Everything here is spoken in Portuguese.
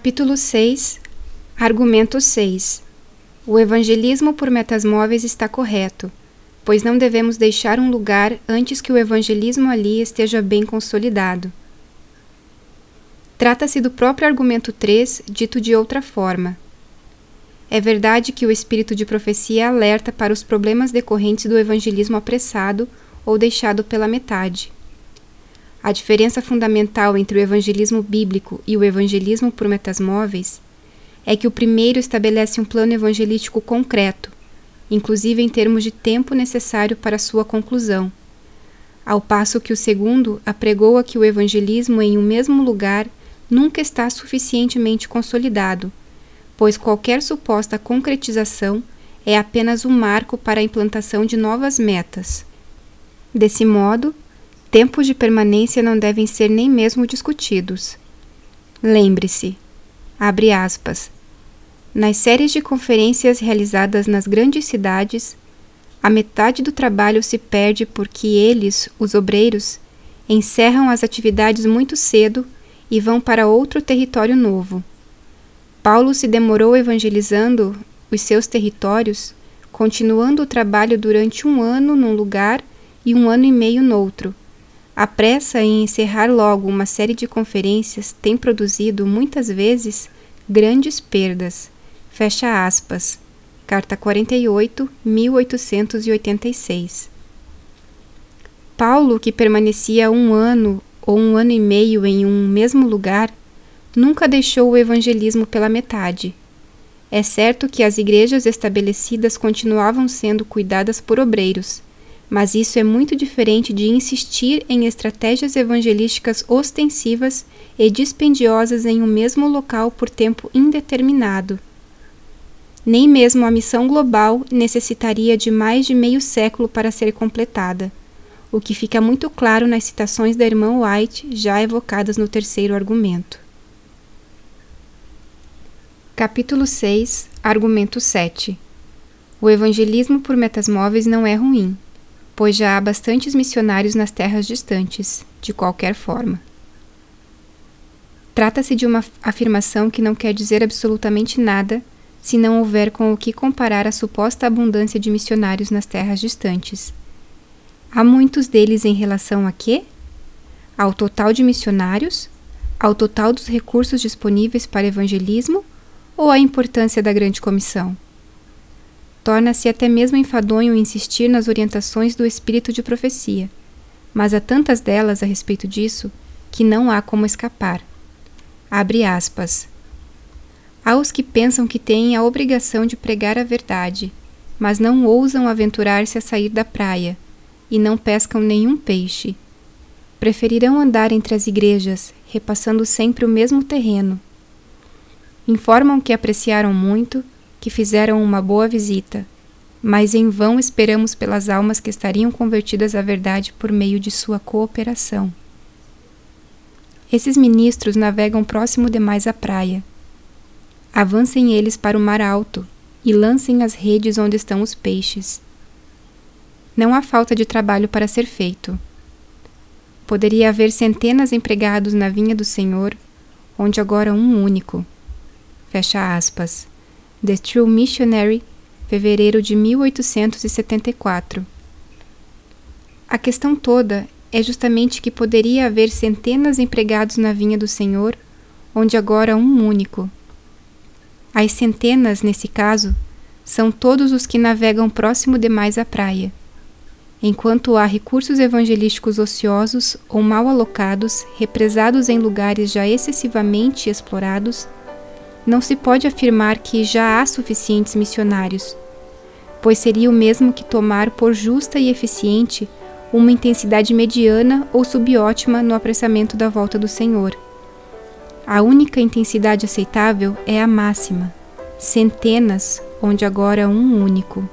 Capítulo 6 Argumento 6 O evangelismo por metas móveis está correto, pois não devemos deixar um lugar antes que o evangelismo ali esteja bem consolidado. Trata-se do próprio argumento 3, dito de outra forma. É verdade que o espírito de profecia alerta para os problemas decorrentes do evangelismo apressado ou deixado pela metade. A diferença fundamental entre o evangelismo bíblico e o evangelismo por metas móveis é que o primeiro estabelece um plano evangelístico concreto, inclusive em termos de tempo necessário para sua conclusão, ao passo que o segundo apregoa que o evangelismo em um mesmo lugar nunca está suficientemente consolidado, pois qualquer suposta concretização é apenas um marco para a implantação de novas metas. Desse modo, tempos de permanência não devem ser nem mesmo discutidos. Lembre-se, abre aspas, nas séries de conferências realizadas nas grandes cidades, a metade do trabalho se perde porque eles, os obreiros, encerram as atividades muito cedo e vão para outro território novo. Paulo se demorou evangelizando os seus territórios, continuando o trabalho durante um ano num lugar e um ano e meio noutro, a pressa em encerrar logo uma série de conferências tem produzido, muitas vezes, grandes perdas. Fecha aspas. Carta 48, 1886. Paulo, que permanecia um ano ou um ano e meio em um mesmo lugar, nunca deixou o evangelismo pela metade. É certo que as igrejas estabelecidas continuavam sendo cuidadas por obreiros mas isso é muito diferente de insistir em estratégias evangelísticas ostensivas e dispendiosas em um mesmo local por tempo indeterminado. Nem mesmo a missão global necessitaria de mais de meio século para ser completada, o que fica muito claro nas citações da irmã White já evocadas no terceiro argumento. Capítulo 6, Argumento 7 O evangelismo por metas móveis não é ruim, pois já há bastantes missionários nas terras distantes, de qualquer forma. Trata-se de uma afirmação que não quer dizer absolutamente nada se não houver com o que comparar a suposta abundância de missionários nas terras distantes. Há muitos deles em relação a quê? Ao total de missionários? Ao total dos recursos disponíveis para evangelismo? Ou à importância da grande comissão? Torna-se até mesmo enfadonho insistir nas orientações do espírito de profecia, mas há tantas delas a respeito disso que não há como escapar. Abre aspas. Há os que pensam que têm a obrigação de pregar a verdade, mas não ousam aventurar-se a sair da praia e não pescam nenhum peixe. Preferirão andar entre as igrejas, repassando sempre o mesmo terreno. Informam que apreciaram muito que fizeram uma boa visita, mas em vão esperamos pelas almas que estariam convertidas à verdade por meio de sua cooperação. Esses ministros navegam próximo demais à praia. Avancem eles para o mar alto e lancem as redes onde estão os peixes. Não há falta de trabalho para ser feito. Poderia haver centenas empregados na vinha do Senhor, onde agora um único. Fecha aspas. The True Missionary, fevereiro de 1874. A questão toda é justamente que poderia haver centenas empregados na vinha do Senhor, onde agora um único. As centenas, nesse caso, são todos os que navegam próximo demais à praia. Enquanto há recursos evangelísticos ociosos ou mal alocados, represados em lugares já excessivamente explorados, não se pode afirmar que já há suficientes missionários, pois seria o mesmo que tomar por justa e eficiente uma intensidade mediana ou subótima no apressamento da volta do Senhor. A única intensidade aceitável é a máxima, centenas, onde agora um único.